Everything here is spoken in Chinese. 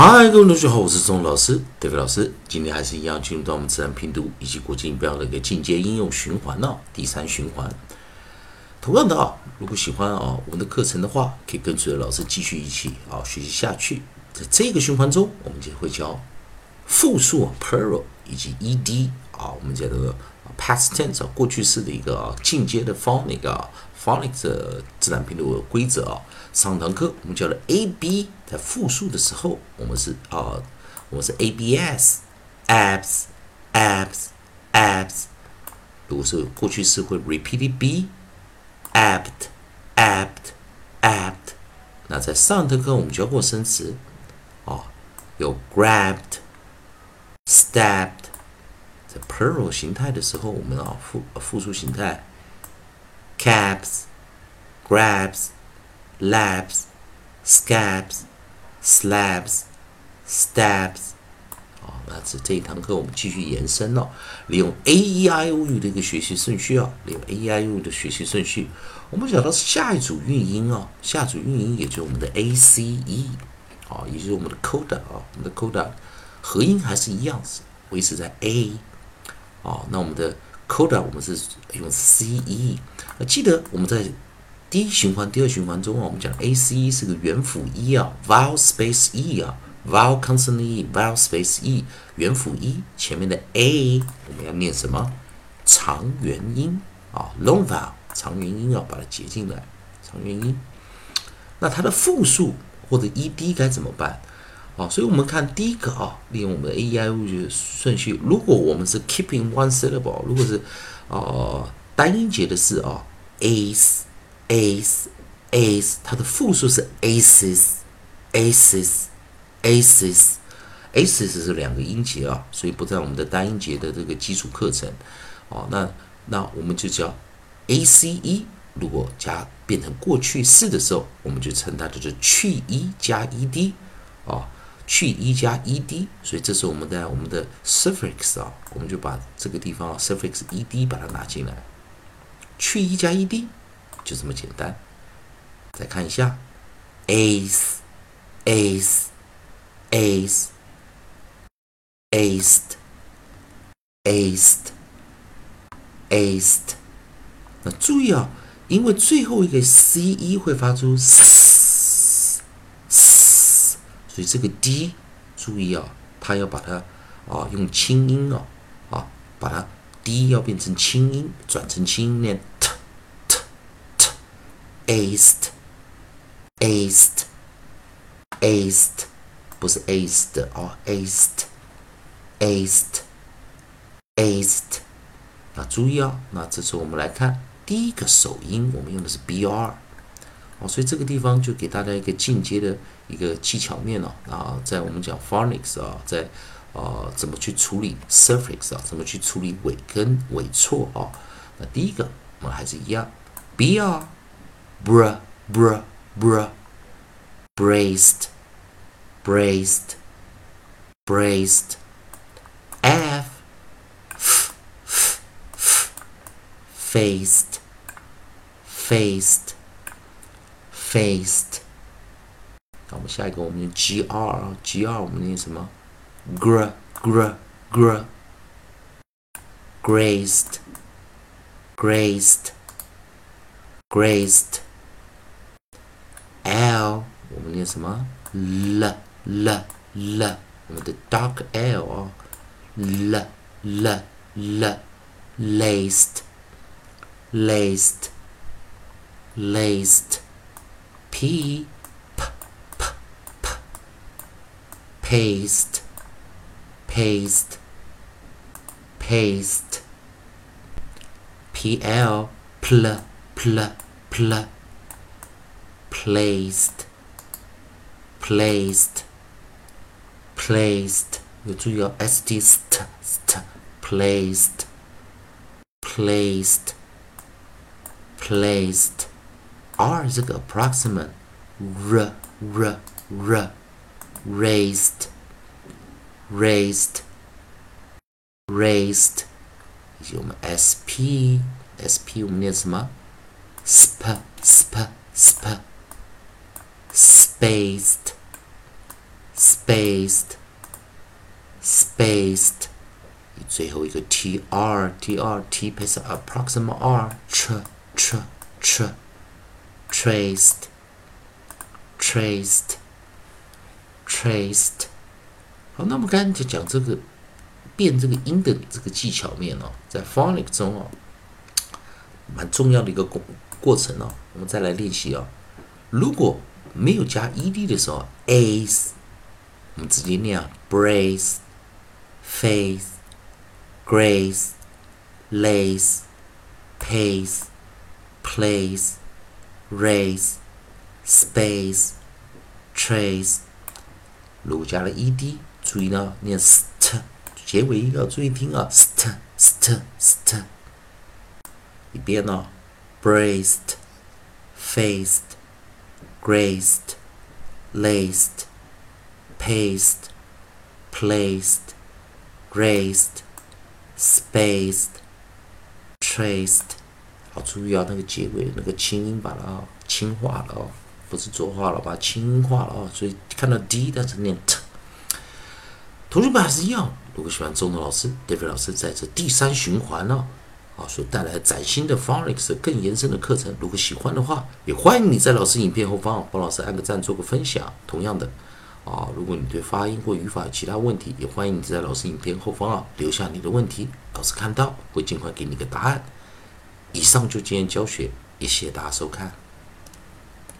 嗨，各位同学好，我是钟老师德飞老师。今天还是一样进入到我们自然拼读以及国际音标的一个进阶应用循环呢，第三循环。同样的啊，如果喜欢啊我们的课程的话，可以跟随老师继续一起啊学习下去。在这个循环中，我们就会教复数 plural 以及 ed 啊，我们讲的 past tense 过去式的一个进阶的 phonic 啊 phonics 的自然拼读规则啊。上堂课我们教了 a b 在复数的时候，我们是啊，我们是 a b s abs abs abs。如果是过去式会 repeated b apt apt apt。那在上堂课我们教过生词啊，有 grabbed stabbed。Plural 形态的时候，我们啊复复数形态 cabs grabs。labs, scabs, slabs, stabs。好，那这这一堂课我们继续延伸了，利用 a e i o u 的一个学习顺序啊，利用 a e i o u 的学习顺序，我们讲到下一组韵音啊，下组韵音也就是我们的 a c e，啊，也就是我们的 coda 啊，我们的 coda 合音还是一样，维持在 a，啊，那我们的 coda 我们是用 c e，记得我们在第一循环、第二循环中啊，我们讲 A C E 是个元辅 E 啊，vowel space E 啊，vowel consonant E，vowel space E，元辅 E 前面的 A 我们要念什么？长元音啊，long vowel 长元音要把它接进来，长元音。那它的复数或者 E D 该怎么办？啊，所以我们看第一个啊，利用我们的 A E I O U 的顺序，如果我们是 keeping one syllable，如果是呃单音节的是啊，ace。ace ace，它的复数是 aces aces aces aces 是两个音节啊，所以不在我们的单音节的这个基础课程哦。那那我们就叫 ace，如果加变成过去式的时候，我们就称它就是去 e 加 ed 啊，去一加 ed。所以这是我们在我们的 suffix 啊，我们就把这个地方 suffix ed 把它拿进来，去一加 ed。就这么简单。再看一下，ace，ace，ace，aced，aced，aced。那注意啊，因为最后一个 c e 会发出所以这个 d，注意啊，它要把它啊用清音啊啊，把它 d 要变成清音，转成清音念。aced, aced, aced，不是 aced 哦，aced, aced, aced。那注意啊，那这次我们来看第一个首音，我们用的是 br，哦，所以这个地方就给大家一个进阶的一个技巧面了。啊，在我们讲 phonics 啊，在呃怎么去处理 surface 啊，怎么去处理尾根尾错啊？那第一个我们还是一样，br br br br braced braced braced f f f faced faced faced。那我们下一个，我们 G R G R，我们念什么？gr gr gr graced graced graced L 我们念什么？l l l，我们的 dark L 哦，l l l laced laced laced p p p p paste paste paste pl pl pl pl placed, placed, placed. 有注意哦，st st st placed, placed, placed. R 这个 approximate, r r r raised, raised, raised. 以及我们 sp sp 我们念什么？sp sp sp spaced, spaced spaced，spaced，最后一个 t r t r t 配上 approximate r tr tr tr traced traced traced。好，那么刚才就讲这个变这个音的这个技巧面哦，在 phonics 中哦，蛮重要的一个过过程哦。我们再来练习哦。如果没有加 ed 的时候，ace，我们直接念啊：brace, face, grace, lace, pace, place race, space, trace。如果加了 ed，注意呢，念 st，结尾音要注意听啊，st st st。一遍呢，braced, faced, graced, laced, paced, placed。raised, spaced, traced， 注意啊，那个结尾那个轻音把它轻化了哦，不是浊化了，把它轻化了哦，所以看到 d 但是念 t。同学们还是一样，如果喜欢中文老师，David 老师在这第三循环呢，啊，所带来崭新的 phonics 更延伸的课程，如果喜欢的话，也欢迎你在老师影片后方帮老师按个赞，做个分享。同样的。啊，如果你对发音或语法有其他问题，也欢迎你在老师影片后方啊留下你的问题，老师看到会尽快给你个答案。以上就今天教学，也谢谢大家收看。